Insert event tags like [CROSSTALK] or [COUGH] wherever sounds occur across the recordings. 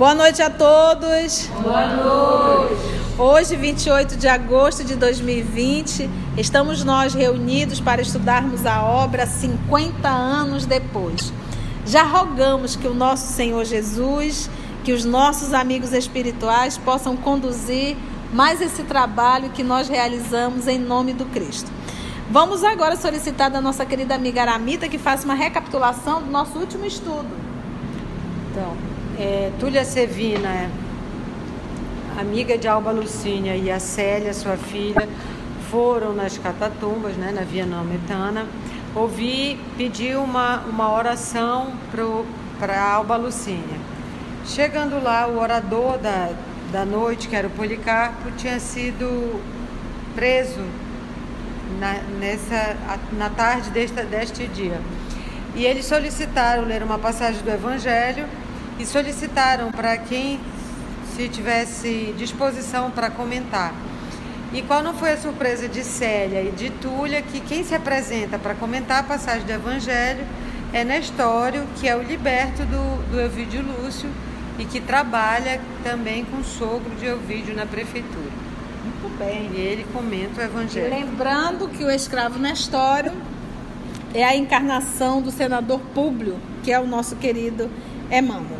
Boa noite a todos. Boa noite. Hoje, 28 de agosto de 2020, estamos nós reunidos para estudarmos a obra 50 anos depois. Já rogamos que o nosso Senhor Jesus, que os nossos amigos espirituais possam conduzir mais esse trabalho que nós realizamos em nome do Cristo. Vamos agora solicitar da nossa querida amiga Aramita que faça uma recapitulação do nosso último estudo. Então, é, Túlia Sevina, amiga de Alba Lucínia e a Célia, sua filha, foram nas catatumbas, né, na Via Nametana, ouvi, pedir uma, uma oração para Alba Lucínia. Chegando lá, o orador da, da noite, que era o Policarpo, tinha sido preso na, nessa, na tarde desta, deste dia. E eles solicitaram ler uma passagem do Evangelho e solicitaram para quem se tivesse disposição para comentar. E qual não foi a surpresa de Célia e de Túlia, que quem se apresenta para comentar a passagem do Evangelho é Nestório, que é o liberto do, do Elvídio Lúcio e que trabalha também com o sogro de Elvídio na prefeitura. Muito bem. E ele comenta o Evangelho. Lembrando que o escravo Nestório é a encarnação do senador Públio, que é o nosso querido Emmanuel.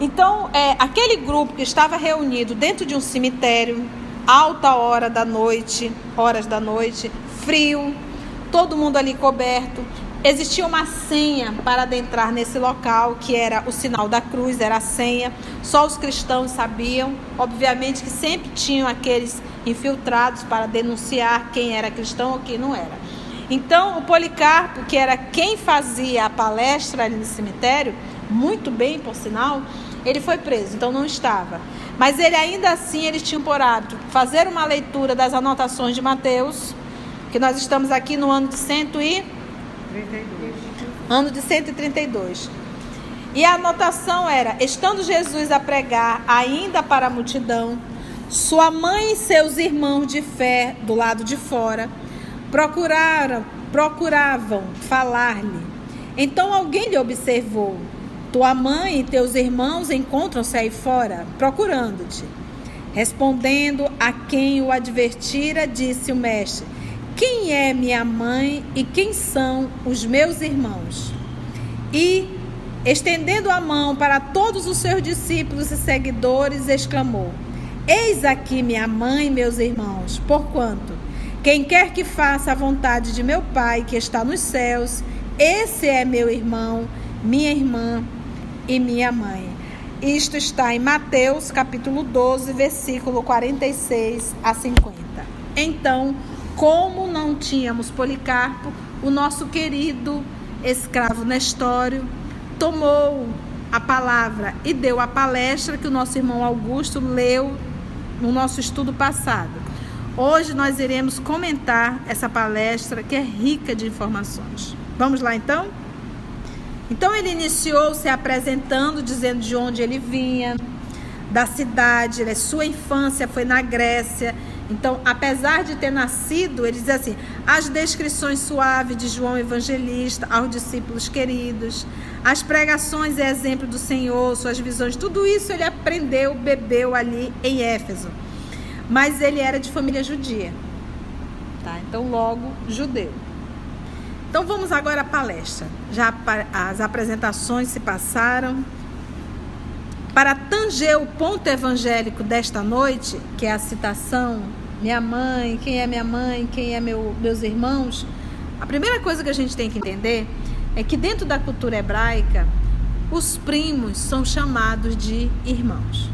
Então, é, aquele grupo que estava reunido dentro de um cemitério, alta hora da noite, horas da noite, frio, todo mundo ali coberto. Existia uma senha para adentrar nesse local, que era o sinal da cruz, era a senha. Só os cristãos sabiam. Obviamente que sempre tinham aqueles infiltrados para denunciar quem era cristão ou quem não era. Então, o Policarpo, que era quem fazia a palestra ali no cemitério, muito bem, por sinal, ele foi preso, então não estava. Mas ele ainda assim, ele tinha por hábito fazer uma leitura das anotações de Mateus, que nós estamos aqui no ano de 132. Ano de 132. E a anotação era: estando Jesus a pregar ainda para a multidão, sua mãe e seus irmãos de fé do lado de fora procuraram, procuravam falar-lhe. Então alguém lhe observou tua mãe e teus irmãos encontram-se aí fora, procurando-te. Respondendo a quem o advertira, disse o mestre: Quem é minha mãe e quem são os meus irmãos? E, estendendo a mão para todos os seus discípulos e seguidores, exclamou: Eis aqui minha mãe e meus irmãos, porquanto quem quer que faça a vontade de meu Pai que está nos céus, esse é meu irmão, minha irmã e minha mãe. Isto está em Mateus capítulo 12, versículo 46 a 50. Então, como não tínhamos Policarpo, o nosso querido escravo Nestório tomou a palavra e deu a palestra que o nosso irmão Augusto leu no nosso estudo passado. Hoje nós iremos comentar essa palestra que é rica de informações. Vamos lá então? Então ele iniciou se apresentando, dizendo de onde ele vinha, da cidade, né? sua infância foi na Grécia. Então, apesar de ter nascido, ele diz assim: as descrições suaves de João Evangelista aos discípulos queridos, as pregações e exemplo do Senhor, suas visões, tudo isso ele aprendeu, bebeu ali em Éfeso. Mas ele era de família judia, tá? Então, logo judeu. Então vamos agora à palestra. Já as apresentações se passaram. Para tanger o ponto evangélico desta noite, que é a citação minha mãe, quem é minha mãe, quem é meu, meus irmãos, a primeira coisa que a gente tem que entender é que dentro da cultura hebraica, os primos são chamados de irmãos.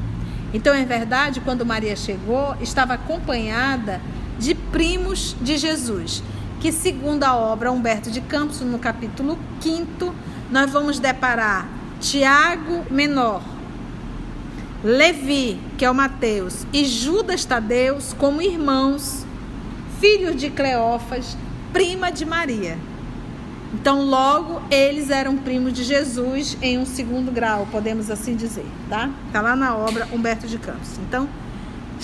Então, é verdade, quando Maria chegou, estava acompanhada de primos de Jesus que, segundo a obra Humberto de Campos, no capítulo 5, nós vamos deparar Tiago Menor, Levi, que é o Mateus, e Judas Tadeus como irmãos, filhos de Cleófas, prima de Maria. Então, logo, eles eram primos de Jesus em um segundo grau, podemos assim dizer, tá? Tá lá na obra Humberto de Campos. Então,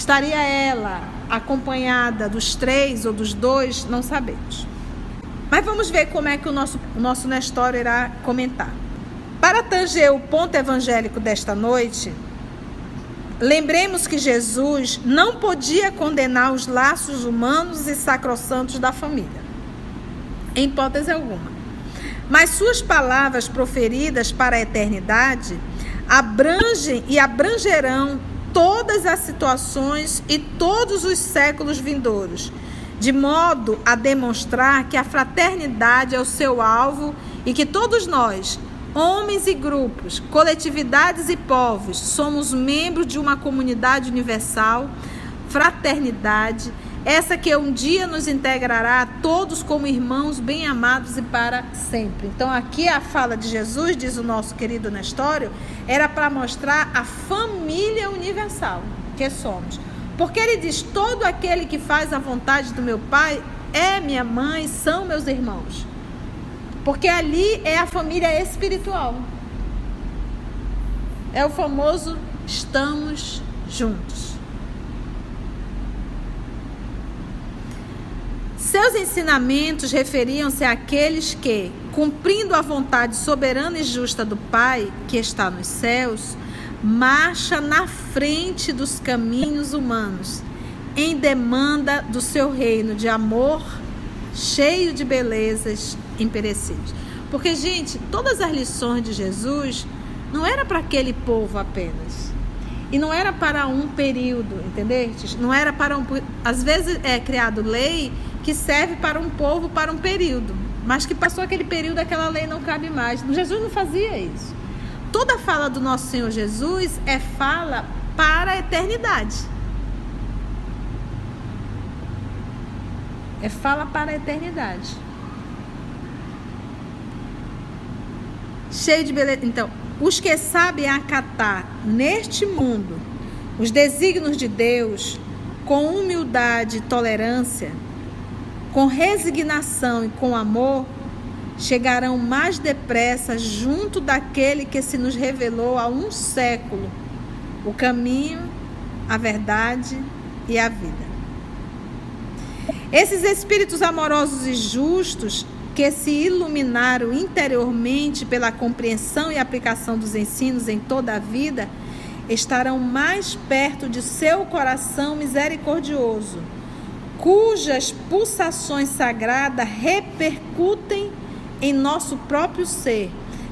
estaria ela acompanhada dos três ou dos dois, não sabemos. Mas vamos ver como é que o nosso, o nosso Nestor irá comentar. Para tanger o ponto evangélico desta noite, lembremos que Jesus não podia condenar os laços humanos e sacrossantos da família, em hipótese alguma. Mas suas palavras proferidas para a eternidade abrangem e abrangerão todas as situações e todos os séculos vindouros, de modo a demonstrar que a fraternidade é o seu alvo e que todos nós, homens e grupos, coletividades e povos, somos membros de uma comunidade universal, fraternidade, essa que um dia nos integrará a todos como irmãos bem amados e para sempre. Então, aqui a fala de Jesus, diz o nosso querido Nestório, era para mostrar a família universal que somos. Porque ele diz: todo aquele que faz a vontade do meu Pai é minha mãe, são meus irmãos. Porque ali é a família espiritual. É o famoso estamos juntos. Seus ensinamentos referiam-se àqueles que, cumprindo a vontade soberana e justa do Pai, que está nos céus, marcha na frente dos caminhos humanos, em demanda do seu reino de amor, cheio de belezas imperecíveis. Porque, gente, todas as lições de Jesus não era para aquele povo apenas. E não era para um período, entendeu? Não era para um. Às vezes é criado lei que serve para um povo para um período, mas que passou aquele período, aquela lei não cabe mais. Jesus não fazia isso. Toda fala do nosso Senhor Jesus é fala para a eternidade. É fala para a eternidade. Cheio de beleza. Então, os que sabem acatar neste mundo os desígnios de Deus com humildade e tolerância, com resignação e com amor, chegarão mais depressa junto daquele que se nos revelou há um século o caminho, a verdade e a vida. Esses espíritos amorosos e justos que se iluminaram interiormente pela compreensão e aplicação dos ensinos em toda a vida, estarão mais perto de seu coração misericordioso, cujas pulsações sagradas repercutem em nosso próprio ser,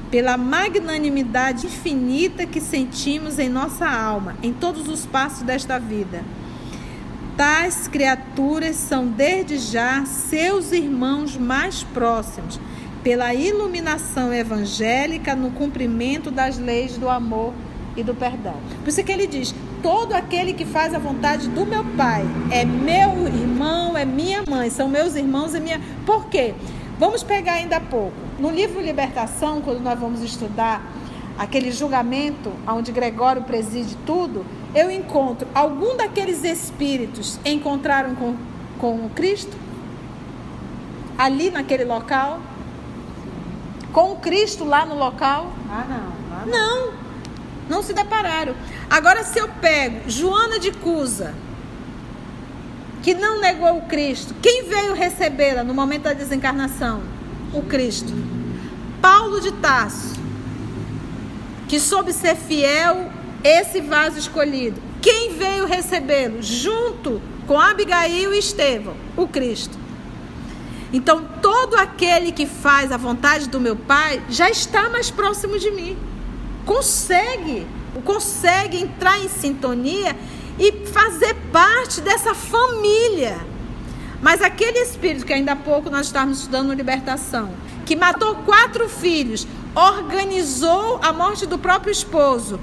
pela magnanimidade infinita que sentimos em nossa alma, em todos os passos desta vida Tais criaturas são desde já seus irmãos mais próximos, pela iluminação evangélica no cumprimento das leis do amor e do perdão. Por isso que ele diz: todo aquele que faz a vontade do meu Pai é meu irmão, é minha mãe, são meus irmãos e minha. Por quê? Vamos pegar ainda há pouco. No livro Libertação, quando nós vamos estudar aquele julgamento onde Gregório preside tudo, eu encontro algum daqueles espíritos encontraram com, com Cristo? Ali naquele local? Com Cristo lá no local? Ah, não. Ah, não. não, não se depararam. Agora, se eu pego Joana de Cusa, que não negou o Cristo, quem veio recebê-la no momento da desencarnação? O Cristo. Paulo de Tarso, que soube ser fiel esse vaso escolhido. Quem veio recebê-lo? Junto com Abigail e Estevão, o Cristo. Então, todo aquele que faz a vontade do meu Pai já está mais próximo de mim. Consegue, consegue entrar em sintonia e fazer parte dessa família. Mas aquele espírito que ainda há pouco nós estávamos estudando Libertação, que matou quatro filhos, organizou a morte do próprio esposo.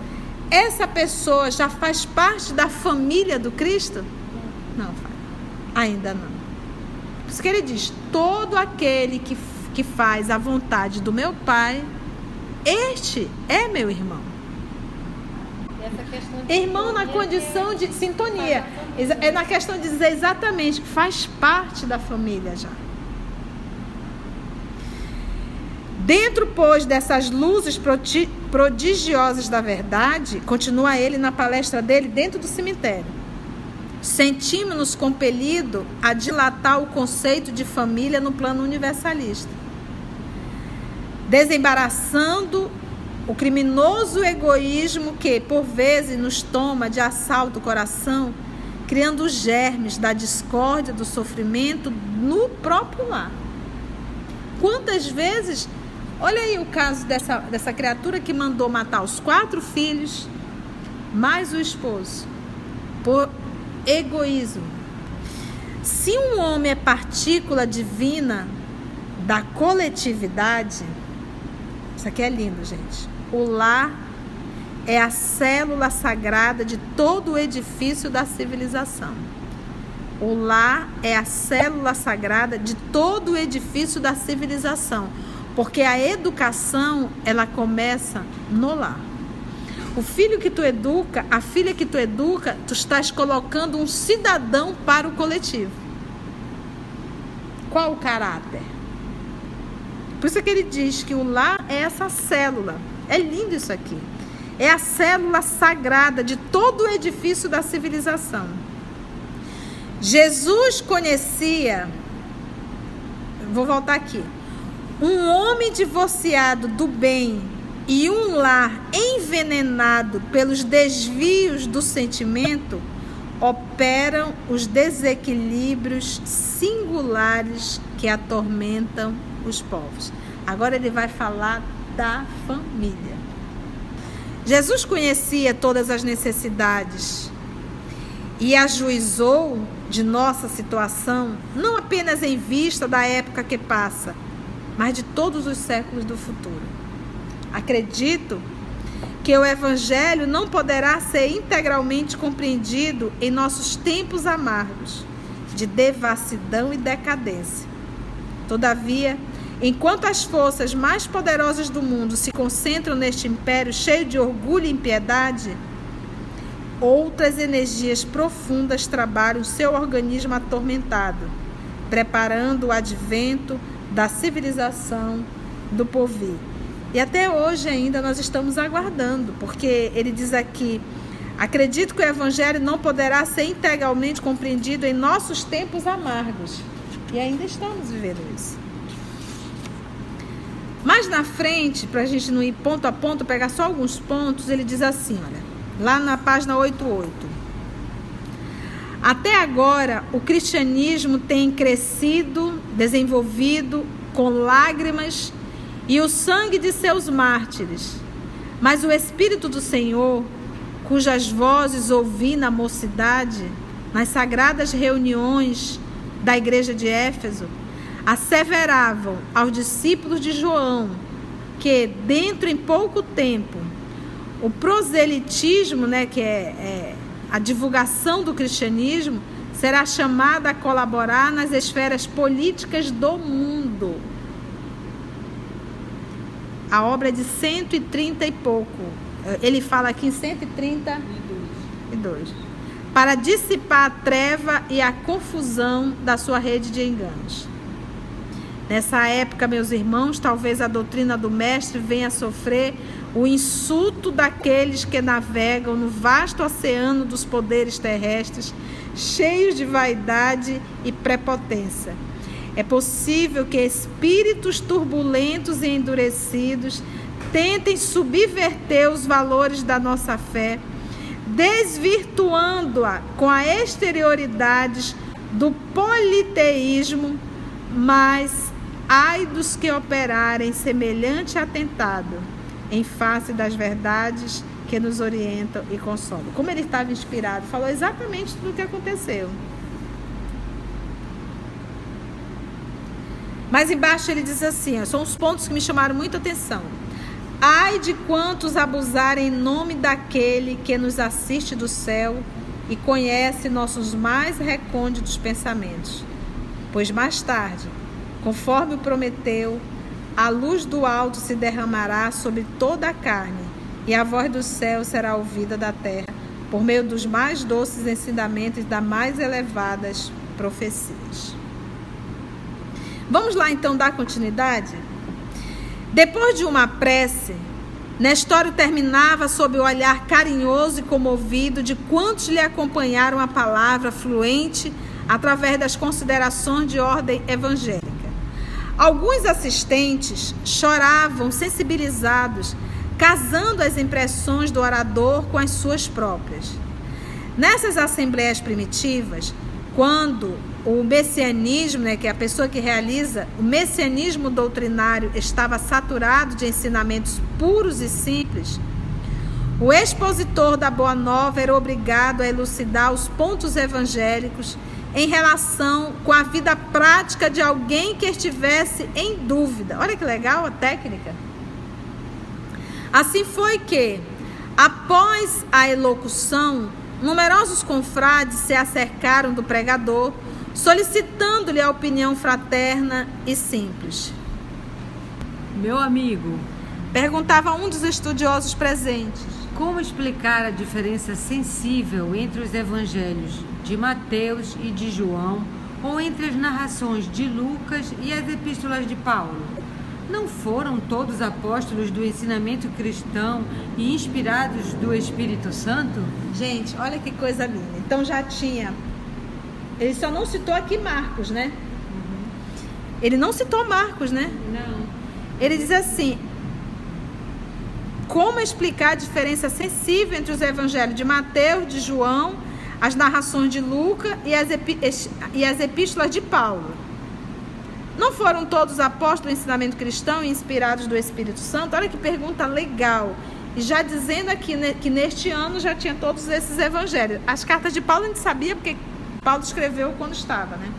Essa pessoa já faz parte da família do Cristo? Não, ainda não. Por isso que ele diz: todo aquele que, que faz a vontade do meu Pai, este é meu irmão. Irmão na condição de sintonia. É na questão de dizer exatamente que faz parte da família já. Dentro, pois, dessas luzes prodigiosas da verdade, continua ele na palestra dele dentro do cemitério. Sentimos-nos compelidos a dilatar o conceito de família no plano universalista, desembaraçando o criminoso egoísmo que, por vezes, nos toma de assalto o coração, criando germes da discórdia, do sofrimento no próprio lar. Quantas vezes, olha aí o caso dessa, dessa criatura que mandou matar os quatro filhos, mais o esposo, por egoísmo. Se um homem é partícula divina da coletividade, isso aqui é lindo, gente. O lar é a célula sagrada de todo o edifício da civilização. O lar é a célula sagrada de todo o edifício da civilização, porque a educação ela começa no lar. O filho que tu educa, a filha que tu educa, tu estás colocando um cidadão para o coletivo. Qual o caráter? Por isso é que ele diz que o lar é essa célula. É lindo isso aqui. É a célula sagrada de todo o edifício da civilização. Jesus conhecia, vou voltar aqui, um homem divorciado do bem e um lar envenenado pelos desvios do sentimento operam os desequilíbrios singulares que atormentam os povos. Agora ele vai falar da família. Jesus conhecia todas as necessidades e ajuizou de nossa situação, não apenas em vista da época que passa, mas de todos os séculos do futuro. Acredito que o Evangelho não poderá ser integralmente compreendido em nossos tempos amargos de devassidão e decadência. Todavia, Enquanto as forças mais poderosas do mundo se concentram neste império cheio de orgulho e impiedade, outras energias profundas trabalham seu organismo atormentado, preparando o advento da civilização do porvir. E até hoje ainda nós estamos aguardando, porque ele diz aqui: acredito que o evangelho não poderá ser integralmente compreendido em nossos tempos amargos. E ainda estamos vivendo isso. Mais na frente, para a gente não ir ponto a ponto, pegar só alguns pontos, ele diz assim: olha, lá na página 88. Até agora, o cristianismo tem crescido, desenvolvido com lágrimas e o sangue de seus mártires. Mas o Espírito do Senhor, cujas vozes ouvi na mocidade, nas sagradas reuniões da igreja de Éfeso, asseveravam aos discípulos de João que dentro em pouco tempo o proselitismo, né, que é, é a divulgação do cristianismo, será chamada a colaborar nas esferas políticas do mundo. A obra de 130 e pouco. Ele fala aqui em 132. Para dissipar a treva e a confusão da sua rede de enganos. Nessa época, meus irmãos, talvez a doutrina do Mestre venha a sofrer o insulto daqueles que navegam no vasto oceano dos poderes terrestres, cheios de vaidade e prepotência. É possível que espíritos turbulentos e endurecidos tentem subverter os valores da nossa fé, desvirtuando-a com a exterioridades do politeísmo, mas Ai dos que operarem semelhante atentado em face das verdades que nos orientam e consolam. Como ele estava inspirado, falou exatamente tudo o que aconteceu. Mas embaixo ele diz assim: são os pontos que me chamaram muita atenção. Ai de quantos abusarem em nome daquele que nos assiste do céu e conhece nossos mais recônditos pensamentos. Pois mais tarde Conforme prometeu, a luz do alto se derramará sobre toda a carne, e a voz do céu será ouvida da terra, por meio dos mais doces ensinamentos das mais elevadas profecias. Vamos lá então dar continuidade? Depois de uma prece, Nestório terminava sob o olhar carinhoso e comovido de quantos lhe acompanharam a palavra fluente através das considerações de ordem evangélica. Alguns assistentes choravam sensibilizados, casando as impressões do orador com as suas próprias. Nessas assembleias primitivas, quando o messianismo, né, que é a pessoa que realiza o messianismo doutrinário, estava saturado de ensinamentos puros e simples, o expositor da Boa Nova era obrigado a elucidar os pontos evangélicos em relação com a vida prática de alguém que estivesse em dúvida. Olha que legal a técnica. Assim foi que, após a elocução, numerosos confrades se acercaram do pregador, solicitando-lhe a opinião fraterna e simples. Meu amigo, perguntava um dos estudiosos presentes. Como explicar a diferença sensível entre os evangelhos de Mateus e de João, ou entre as narrações de Lucas e as epístolas de Paulo? Não foram todos apóstolos do ensinamento cristão e inspirados do Espírito Santo? Gente, olha que coisa linda. Então já tinha. Ele só não citou aqui Marcos, né? Uhum. Ele não citou Marcos, né? Não. Ele diz assim: como explicar a diferença sensível entre os evangelhos de Mateus, de João, as narrações de Lucas e as, e as epístolas de Paulo? Não foram todos apóstolos do ensinamento cristão e inspirados do Espírito Santo? Olha que pergunta legal. E já dizendo aqui que neste ano já tinha todos esses evangelhos. As cartas de Paulo a gente sabia porque Paulo escreveu quando estava, né?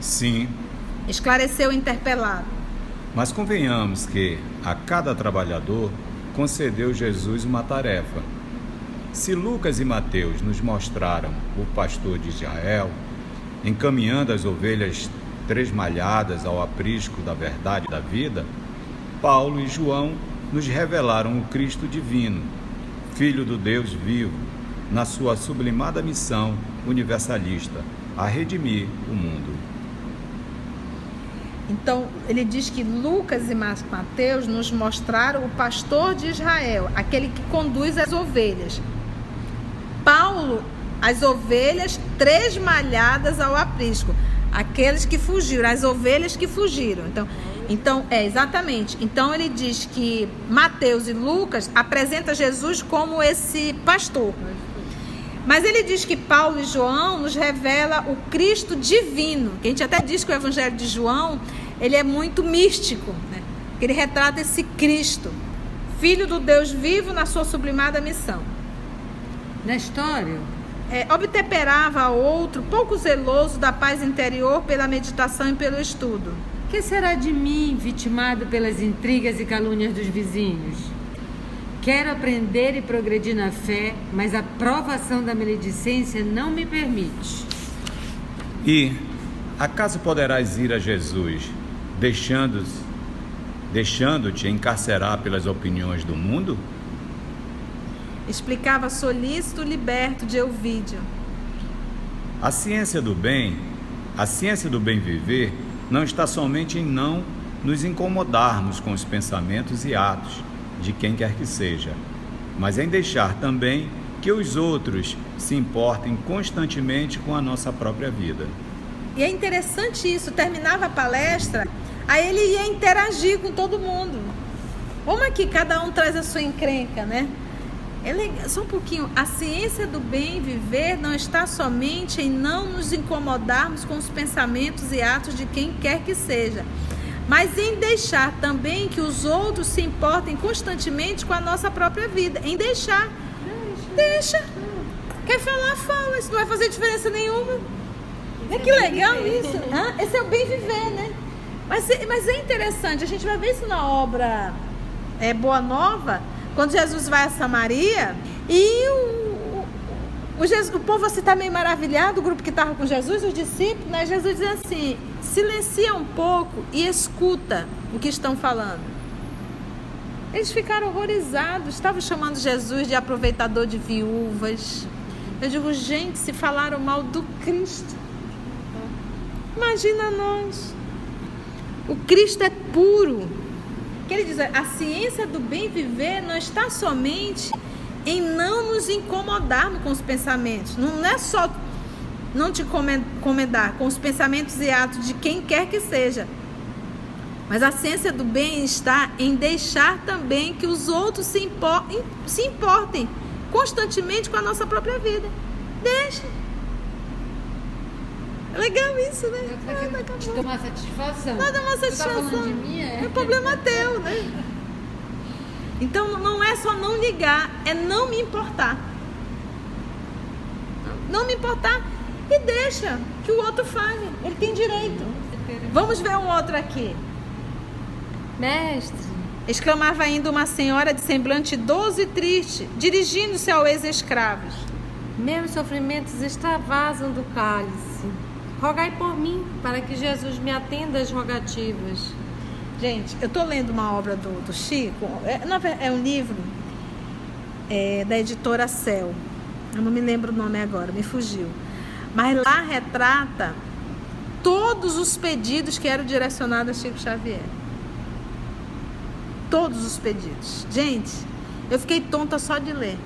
Sim. Esclareceu o interpelado. Mas convenhamos que a cada trabalhador concedeu Jesus uma tarefa. Se Lucas e Mateus nos mostraram o pastor de Israel, encaminhando as ovelhas tresmalhadas ao aprisco da verdade da vida, Paulo e João nos revelaram o Cristo divino, Filho do Deus vivo, na sua sublimada missão universalista, a redimir o mundo. Então, ele diz que Lucas e Mateus nos mostraram o pastor de Israel, aquele que conduz as ovelhas. Paulo, as ovelhas tresmalhadas ao aprisco, aqueles que fugiram, as ovelhas que fugiram. Então, então é exatamente. Então ele diz que Mateus e Lucas apresenta Jesus como esse pastor. Mas ele diz que Paulo e João nos revela o Cristo divino. Que a gente até diz que o Evangelho de João ele é muito místico, né? Ele retrata esse Cristo, Filho do Deus vivo na sua sublimada missão. Na história, é, obtemperava outro, pouco zeloso da paz interior pela meditação e pelo estudo. Que será de mim, vitimado pelas intrigas e calúnias dos vizinhos? Quero aprender e progredir na fé, mas a provação da maledicência não me permite. E acaso poderás ir a Jesus, deixando-te deixando encarcerar pelas opiniões do mundo? Explicava solícito liberto de Euvídio. A ciência do bem, a ciência do bem viver, não está somente em não nos incomodarmos com os pensamentos e atos, de quem quer que seja, mas em deixar também que os outros se importem constantemente com a nossa própria vida. E é interessante isso, terminava a palestra, aí ele ia interagir com todo mundo. Vamos aqui, cada um traz a sua encrenca, né? É só um pouquinho. A ciência do bem viver não está somente em não nos incomodarmos com os pensamentos e atos de quem quer que seja, mas em deixar também que os outros se importem constantemente com a nossa própria vida. Em deixar. Deixa. Quer falar, fala. Isso não vai fazer diferença nenhuma. É que legal isso. Ah, esse é o bem viver, né? Mas, mas é interessante, a gente vai ver isso na obra é, Boa Nova, quando Jesus vai a Samaria e o, o, Jesus, o povo assim está meio maravilhado, o grupo que estava com Jesus, os discípulos, né? Jesus diz assim: silencia um pouco e escuta o que estão falando. Eles ficaram horrorizados, estavam chamando Jesus de aproveitador de viúvas. Eu digo, gente, se falaram mal do Cristo. Imagina nós. O Cristo é puro. Que ele diz, a ciência do bem viver não está somente em não nos incomodarmos com os pensamentos. Não é só não te comendar com os pensamentos e atos de quem quer que seja. Mas a ciência do bem está em deixar também que os outros se, impor, se importem constantemente com a nossa própria vida. Deixa. É legal isso, né? É pra te tomar satisfação. Não dá uma satisfação. Tá de mim, é? é problema teu, né? Então não é só não ligar, é não me importar. Não me importar e deixa que o outro fale. Ele tem direito. Vamos ver um outro aqui. Mestre, exclamava ainda uma senhora de semblante doce e triste, dirigindo-se ao ex-escravos. Meus sofrimentos extravasam do cálice. Rogai por mim, para que Jesus me atenda às rogativas. Gente, eu estou lendo uma obra do, do Chico, é, é, um livro é, da editora Cel. Eu não me lembro o nome agora, me fugiu. Mas lá retrata todos os pedidos que eram direcionados a Chico Xavier. Todos os pedidos. Gente, eu fiquei tonta só de ler.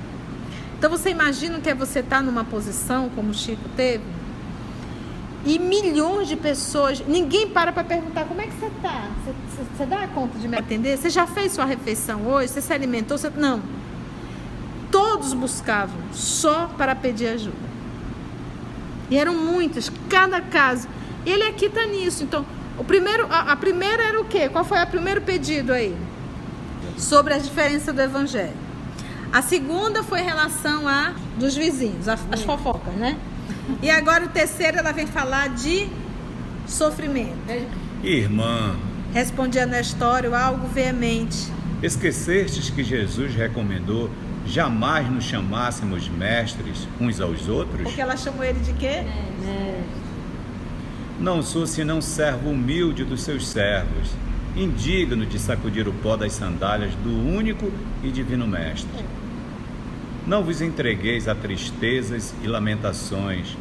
Então você imagina que é você estar tá numa posição como o Chico teve? E milhões de pessoas, ninguém para para perguntar como é que você está. Você, você, dá conta de me atender? Você já fez sua refeição hoje? Você se alimentou? Você... Não. Todos buscavam só para pedir ajuda. E eram muitos, cada caso. Ele aqui está nisso. Então, o primeiro, a, a, primeira era o quê? Qual foi o primeiro pedido aí? Sobre a diferença do evangelho. A segunda foi em relação a dos vizinhos, as fofocas, né? E agora o terceiro ela vem falar de sofrimento. Irmã. Respondia Nestório algo veemente. Esquecestes que Jesus recomendou jamais nos chamássemos mestres uns aos outros? Porque ela chamou ele de quê? Não sou senão servo humilde dos seus servos, indigno de sacudir o pó das sandálias do único e divino Mestre. Não vos entregueis a tristezas e lamentações,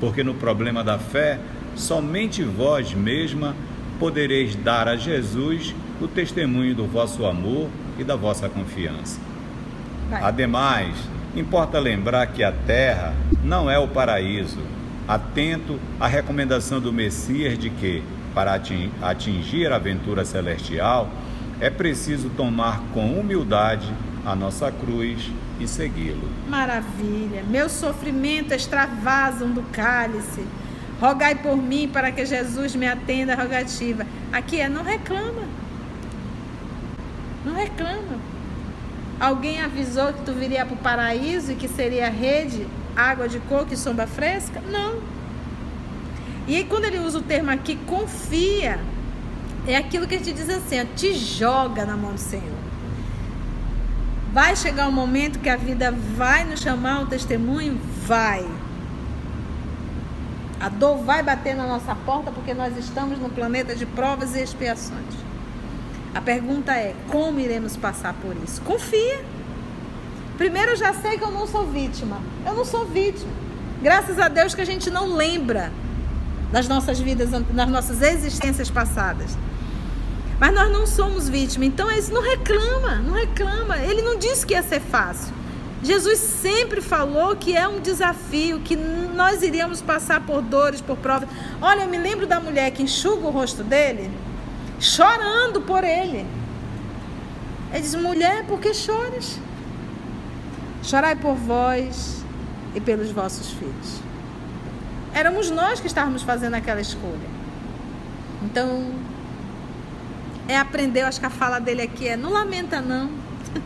porque no problema da fé, somente vós mesma podereis dar a Jesus o testemunho do vosso amor e da vossa confiança. Vai. Ademais, importa lembrar que a terra não é o paraíso. Atento à recomendação do Messias de que, para atingir a aventura celestial, é preciso tomar com humildade a nossa cruz e segui-lo. Maravilha! Meu sofrimento extravasam do cálice. Rogai por mim para que Jesus me atenda a rogativa. Aqui é não reclama. Não reclama. Alguém avisou que tu viria para o paraíso e que seria rede, água de coco e sombra fresca? Não. E aí, quando ele usa o termo aqui, confia, é aquilo que a gente diz assim: ó, te joga na mão do Senhor. Vai chegar um momento que a vida vai nos chamar um testemunho? Vai. A dor vai bater na nossa porta porque nós estamos no planeta de provas e expiações. A pergunta é: como iremos passar por isso? Confia. Primeiro, eu já sei que eu não sou vítima. Eu não sou vítima. Graças a Deus que a gente não lembra das nossas vidas, das nossas existências passadas. Mas nós não somos vítima. Então eles não reclama, não reclama. Ele não disse que ia ser fácil. Jesus sempre falou que é um desafio, que nós iríamos passar por dores, por provas. Olha, eu me lembro da mulher que enxuga o rosto dele, chorando por ele. Ele diz: mulher, por que choras? Chorai por vós e pelos vossos filhos. Éramos nós que estávamos fazendo aquela escolha. Então, é aprender, acho que a fala dele aqui é: não lamenta, não. [LAUGHS]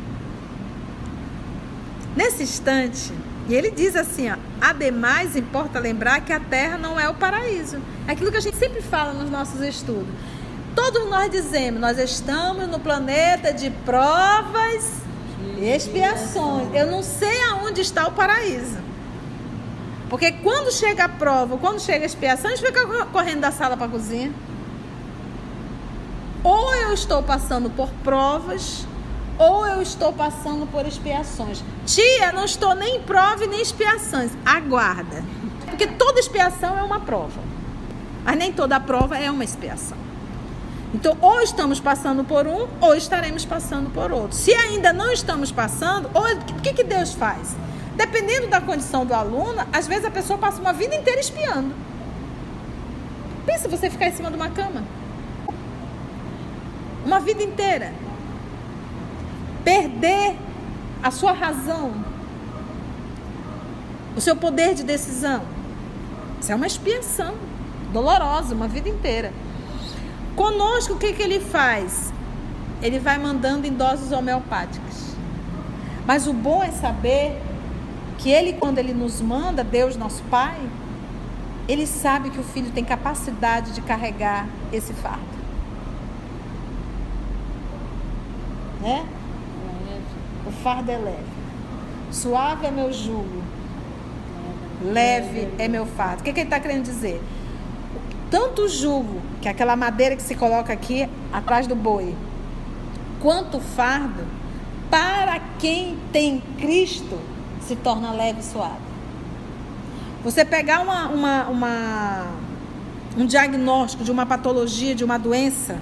Nesse instante, e ele diz assim: ó, ademais, importa lembrar que a terra não é o paraíso. É aquilo que a gente sempre fala nos nossos estudos. Todos nós dizemos: nós estamos no planeta de provas e expiações. Eu não sei aonde está o paraíso. Porque quando chega a prova, quando chega a expiação, a gente fica correndo da sala para a cozinha. Ou eu estou passando por provas, ou eu estou passando por expiações. Tia, não estou nem em prova e nem expiações. Aguarda. Porque toda expiação é uma prova. Mas nem toda prova é uma expiação. Então, ou estamos passando por um, ou estaremos passando por outro. Se ainda não estamos passando, ou, o que, que Deus faz? Dependendo da condição do aluno, às vezes a pessoa passa uma vida inteira espiando. Pensa você ficar em cima de uma cama. Uma vida inteira. Perder a sua razão, o seu poder de decisão. Isso é uma expiação dolorosa, uma vida inteira. Conosco, o que, que ele faz? Ele vai mandando em doses homeopáticas. Mas o bom é saber que ele, quando ele nos manda, Deus nosso Pai, ele sabe que o filho tem capacidade de carregar esse fardo. Né? O fardo é leve. Suave é meu jugo. Leve é meu fardo. O que, que ele está querendo dizer? Tanto o jugo, que é aquela madeira que se coloca aqui atrás do boi, quanto o fardo, para quem tem Cristo, se torna leve e suave. Você pegar uma, uma, uma, um diagnóstico de uma patologia, de uma doença,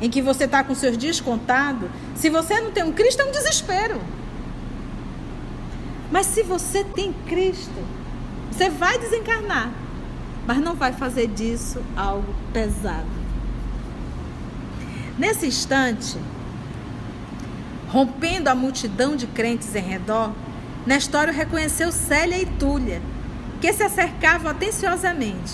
em que você está com seus dias contados, se você não tem um Cristo, é um desespero. Mas se você tem Cristo, você vai desencarnar, mas não vai fazer disso algo pesado. Nesse instante, rompendo a multidão de crentes em redor, Nestório reconheceu Célia e Túlia que se acercavam atenciosamente.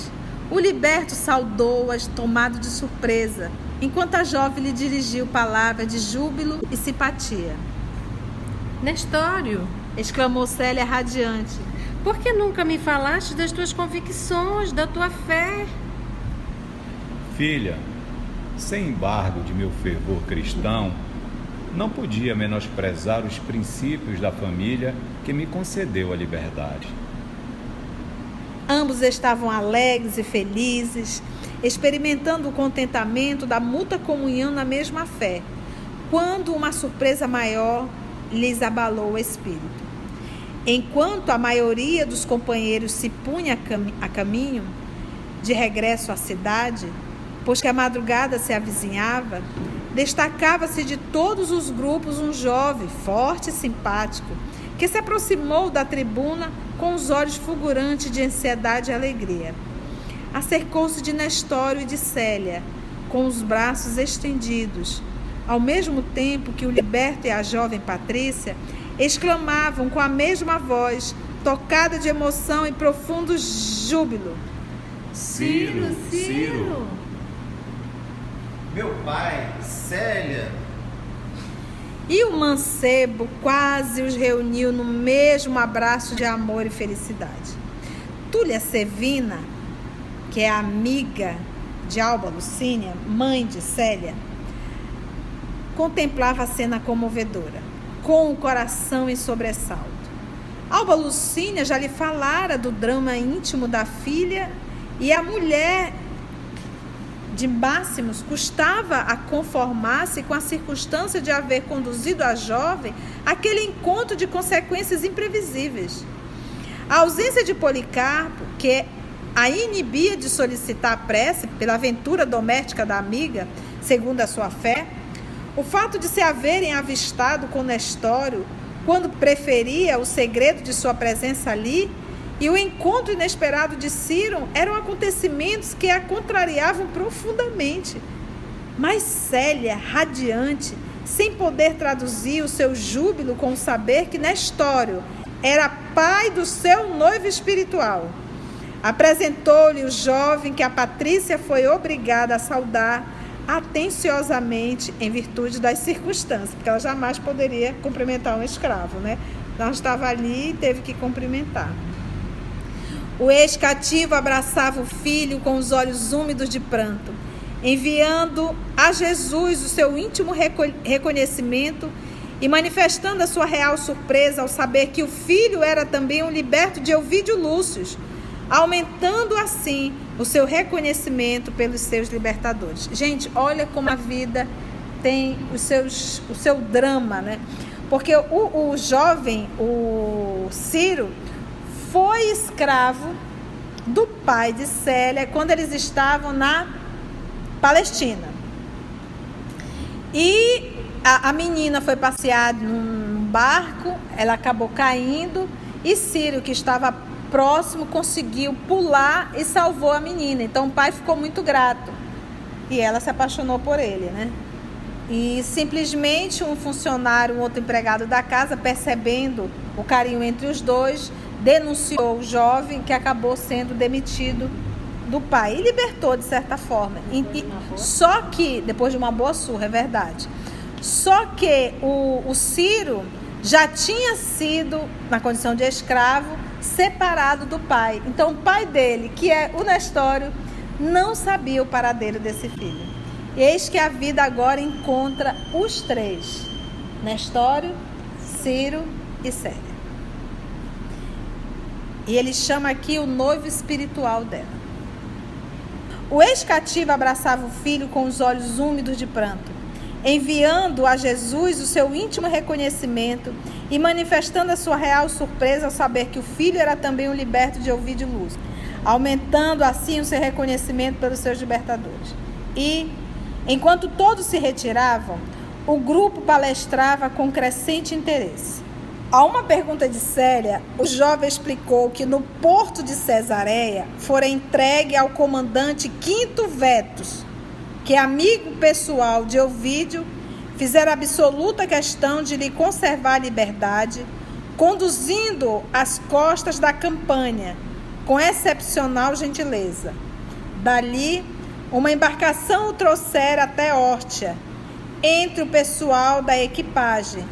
O liberto saudou-as, tomado de surpresa, enquanto a jovem lhe dirigiu palavras de júbilo e simpatia. Nestório, exclamou Célia radiante, por que nunca me falaste das tuas convicções, da tua fé? Filha, sem embargo de meu fervor cristão, não podia menosprezar os princípios da família que me concedeu a liberdade. Ambos estavam alegres e felizes, experimentando o contentamento da mútua comunhão na mesma fé, quando uma surpresa maior lhes abalou o espírito. Enquanto a maioria dos companheiros se punha a caminho de regresso à cidade, pois que a madrugada se avizinhava, destacava-se de todos os grupos um jovem, forte e simpático, que se aproximou da tribuna com os olhos fulgurantes de ansiedade e alegria. Acercou-se de Nestório e de Célia, com os braços estendidos, ao mesmo tempo que o liberto e a jovem Patrícia exclamavam com a mesma voz, tocada de emoção e profundo júbilo: Ciro, Ciro! Meu pai, Célia, e o mancebo quase os reuniu no mesmo abraço de amor e felicidade. Túlia Sevina, que é amiga de Alba Lucínia, mãe de Célia, contemplava a cena comovedora, com o coração em sobressalto. Alba Lucínia já lhe falara do drama íntimo da filha e a mulher de Máximos custava a conformar-se com a circunstância de haver conduzido a jovem àquele encontro de consequências imprevisíveis. A ausência de Policarpo, que a inibia de solicitar a prece pela aventura doméstica da amiga, segundo a sua fé, o fato de se haverem avistado com Nestório quando preferia o segredo de sua presença ali e o encontro inesperado de Ciro eram acontecimentos que a contrariavam profundamente. Mas Célia, radiante, sem poder traduzir o seu júbilo com o saber que Nestório era pai do seu noivo espiritual, apresentou-lhe o jovem que a Patrícia foi obrigada a saudar atenciosamente em virtude das circunstâncias, porque ela jamais poderia cumprimentar um escravo, né? Ela estava ali e teve que cumprimentar. O ex-cativo abraçava o filho com os olhos úmidos de pranto, enviando a Jesus o seu íntimo reconhecimento e manifestando a sua real surpresa ao saber que o filho era também um liberto de Ovídio Lúcio, aumentando assim o seu reconhecimento pelos seus libertadores. Gente, olha como a vida tem os seus, o seu drama, né? Porque o, o jovem, o Ciro, foi escravo do pai de Célia quando eles estavam na Palestina. E a, a menina foi passear num barco, ela acabou caindo e Círio, que estava próximo, conseguiu pular e salvou a menina. Então o pai ficou muito grato. e ela se apaixonou por ele, né? E simplesmente um funcionário, um outro empregado da casa, percebendo o carinho entre os dois, denunciou o jovem que acabou sendo demitido do pai e libertou de certa forma. E, só que, depois de uma boa surra, é verdade. Só que o, o Ciro já tinha sido, na condição de escravo, separado do pai. Então, o pai dele, que é o Nestório, não sabia o paradeiro desse filho. Eis que a vida agora encontra os três: Nestório, Ciro e Célia. E ele chama aqui o noivo espiritual dela. O ex-cativo abraçava o filho com os olhos úmidos de pranto, enviando a Jesus o seu íntimo reconhecimento e manifestando a sua real surpresa ao saber que o filho era também um liberto de ouvir de luz, aumentando assim o seu reconhecimento pelos seus libertadores. E, enquanto todos se retiravam, o grupo palestrava com crescente interesse. A uma pergunta de Célia, o jovem explicou que no porto de Cesareia fora entregue ao comandante Quinto Vetus, que é amigo pessoal de Ovídio, fizera absoluta questão de lhe conservar a liberdade, conduzindo às costas da campanha, com excepcional gentileza. Dali, uma embarcação o trouxera até Órtia, entre o pessoal da equipagem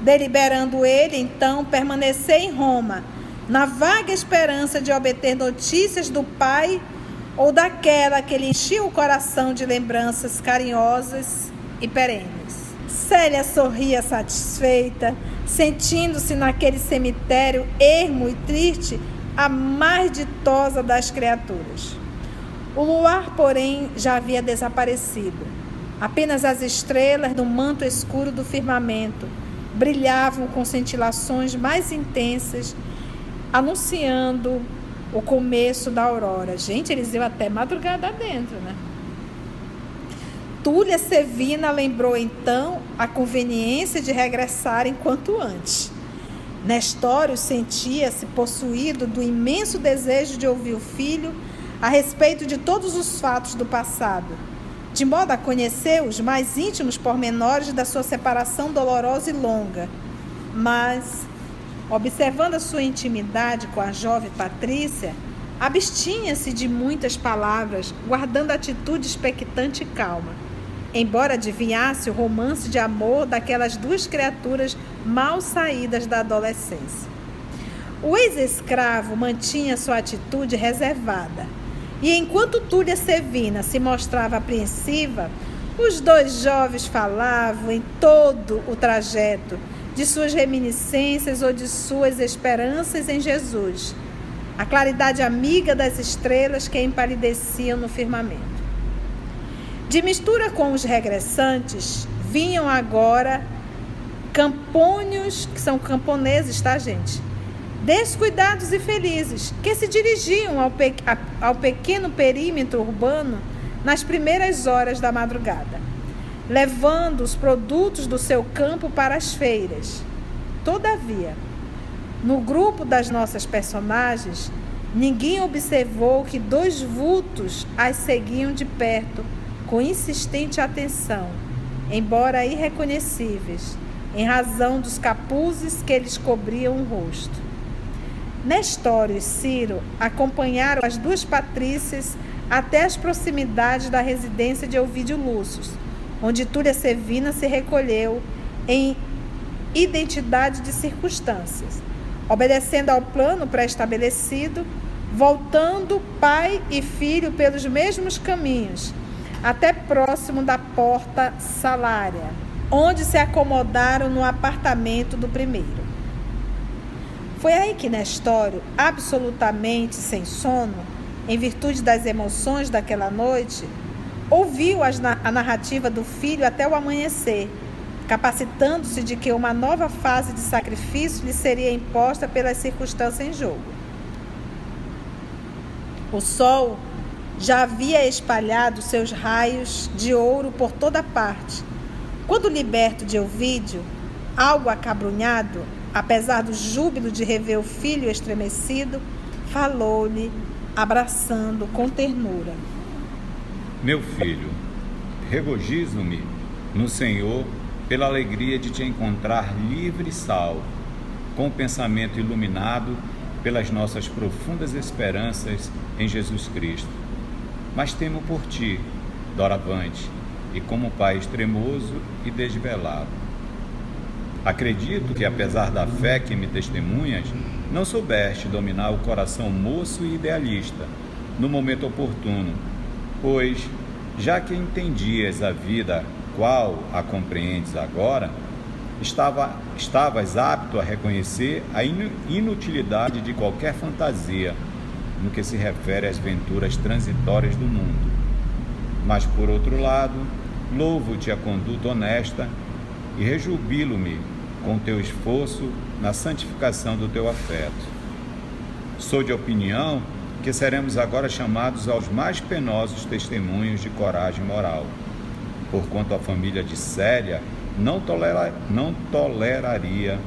deliberando ele então permanecer em Roma, na vaga esperança de obter notícias do pai ou daquela que lhe enchia o coração de lembranças carinhosas e perenes. Célia sorria satisfeita, sentindo-se naquele cemitério ermo e triste, a mais ditosa das criaturas. O luar, porém, já havia desaparecido. Apenas as estrelas no manto escuro do firmamento brilhavam com cintilações mais intensas, anunciando o começo da aurora. Gente, eles iam até madrugada dentro, né? Túlia Sevina lembrou então a conveniência de regressar enquanto antes. Nestório sentia-se possuído do imenso desejo de ouvir o filho a respeito de todos os fatos do passado de modo a conhecer os mais íntimos pormenores da sua separação dolorosa e longa. Mas, observando a sua intimidade com a jovem Patrícia, abstinha-se de muitas palavras, guardando atitude expectante e calma, embora adivinhasse o romance de amor daquelas duas criaturas mal saídas da adolescência. O ex-escravo mantinha sua atitude reservada e enquanto Túlia Sevina se mostrava apreensiva, os dois jovens falavam em todo o trajeto de suas reminiscências ou de suas esperanças em Jesus, a claridade amiga das estrelas que empalideciam no firmamento. De mistura com os regressantes, vinham agora campônios, que são camponeses, tá, gente? descuidados e felizes, que se dirigiam ao, pe ao pequeno perímetro urbano nas primeiras horas da madrugada, levando os produtos do seu campo para as feiras. Todavia, no grupo das nossas personagens, ninguém observou que dois vultos as seguiam de perto, com insistente atenção, embora irreconhecíveis, em razão dos capuzes que lhes cobriam o rosto. Nestório e Ciro acompanharam as duas patrícias até as proximidades da residência de Ovídio Lúcio, onde Túlia Sevina se recolheu em identidade de circunstâncias, obedecendo ao plano pré-estabelecido, voltando pai e filho pelos mesmos caminhos, até próximo da porta salária, onde se acomodaram no apartamento do primeiro. Foi aí que Nestório, absolutamente sem sono, em virtude das emoções daquela noite, ouviu a narrativa do filho até o amanhecer, capacitando-se de que uma nova fase de sacrifício lhe seria imposta pelas circunstâncias em jogo. O sol já havia espalhado seus raios de ouro por toda parte. Quando liberto de Ovídio, algo acabrunhado, apesar do júbilo de rever o filho estremecido, falou-lhe, abraçando com ternura: Meu filho, regozijo-me no Senhor pela alegria de te encontrar livre e salvo, com o pensamento iluminado pelas nossas profundas esperanças em Jesus Cristo. Mas temo por ti, doravante, e como Pai extremoso e desvelado. Acredito que, apesar da fé que me testemunhas, não soubeste dominar o coração moço e idealista no momento oportuno, pois, já que entendias a vida qual a compreendes agora, estava, estavas apto a reconhecer a inutilidade de qualquer fantasia no que se refere às venturas transitórias do mundo. Mas, por outro lado, louvo-te a conduta honesta e rejubilo-me com teu esforço na santificação do teu afeto. Sou de opinião que seremos agora chamados aos mais penosos testemunhos de coragem moral, porquanto a família de Célia não, tolera, não toleraria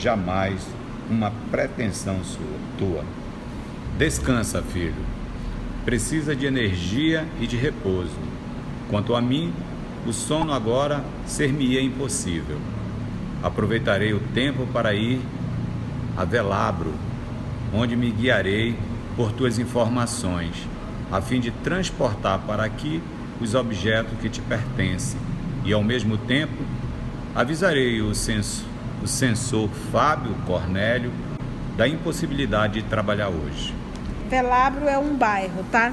jamais uma pretensão sua, tua. Descansa, filho. Precisa de energia e de repouso. Quanto a mim, o sono agora ser-me-ia impossível. Aproveitarei o tempo para ir a Velabro, onde me guiarei por tuas informações, a fim de transportar para aqui os objetos que te pertencem e, ao mesmo tempo, avisarei o, censor, o censor Fábio Cornélio da impossibilidade de trabalhar hoje. Velabro é um bairro, tá?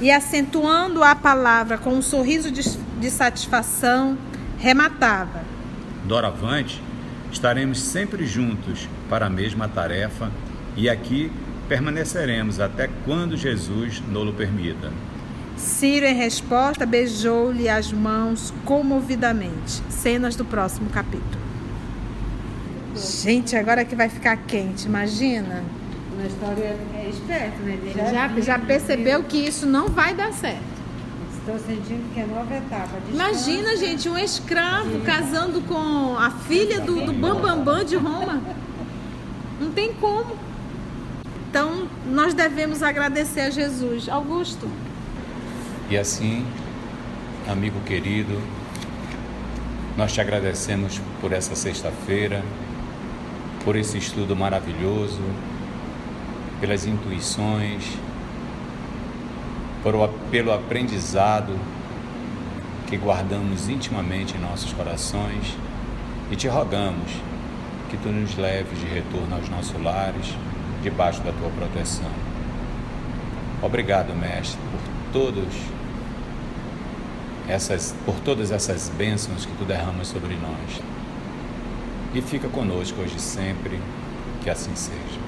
E acentuando a palavra com um sorriso de, de satisfação, rematava: Doravante, estaremos sempre juntos para a mesma tarefa e aqui permaneceremos até quando Jesus nos permita. Ciro, em resposta, beijou-lhe as mãos comovidamente. Cenas do próximo capítulo. Gente, agora que vai ficar quente, imagina. Na história é esperto, né? Ele já, já, já percebeu que isso não vai dar certo. Estou sentindo que é nova etapa. Imagina, gente, um escravo casando com a filha do, do Bambambam Bam Bam de Roma. Não tem como. Então, nós devemos agradecer a Jesus. Augusto. E assim, amigo querido, nós te agradecemos por essa sexta-feira, por esse estudo maravilhoso, pelas intuições, pelo aprendizado que guardamos intimamente em nossos corações e te rogamos que tu nos leves de retorno aos nossos lares, debaixo da tua proteção. Obrigado, Mestre, por todos essas, por todas essas bênçãos que tu derramas sobre nós. E fica conosco hoje sempre, que assim seja.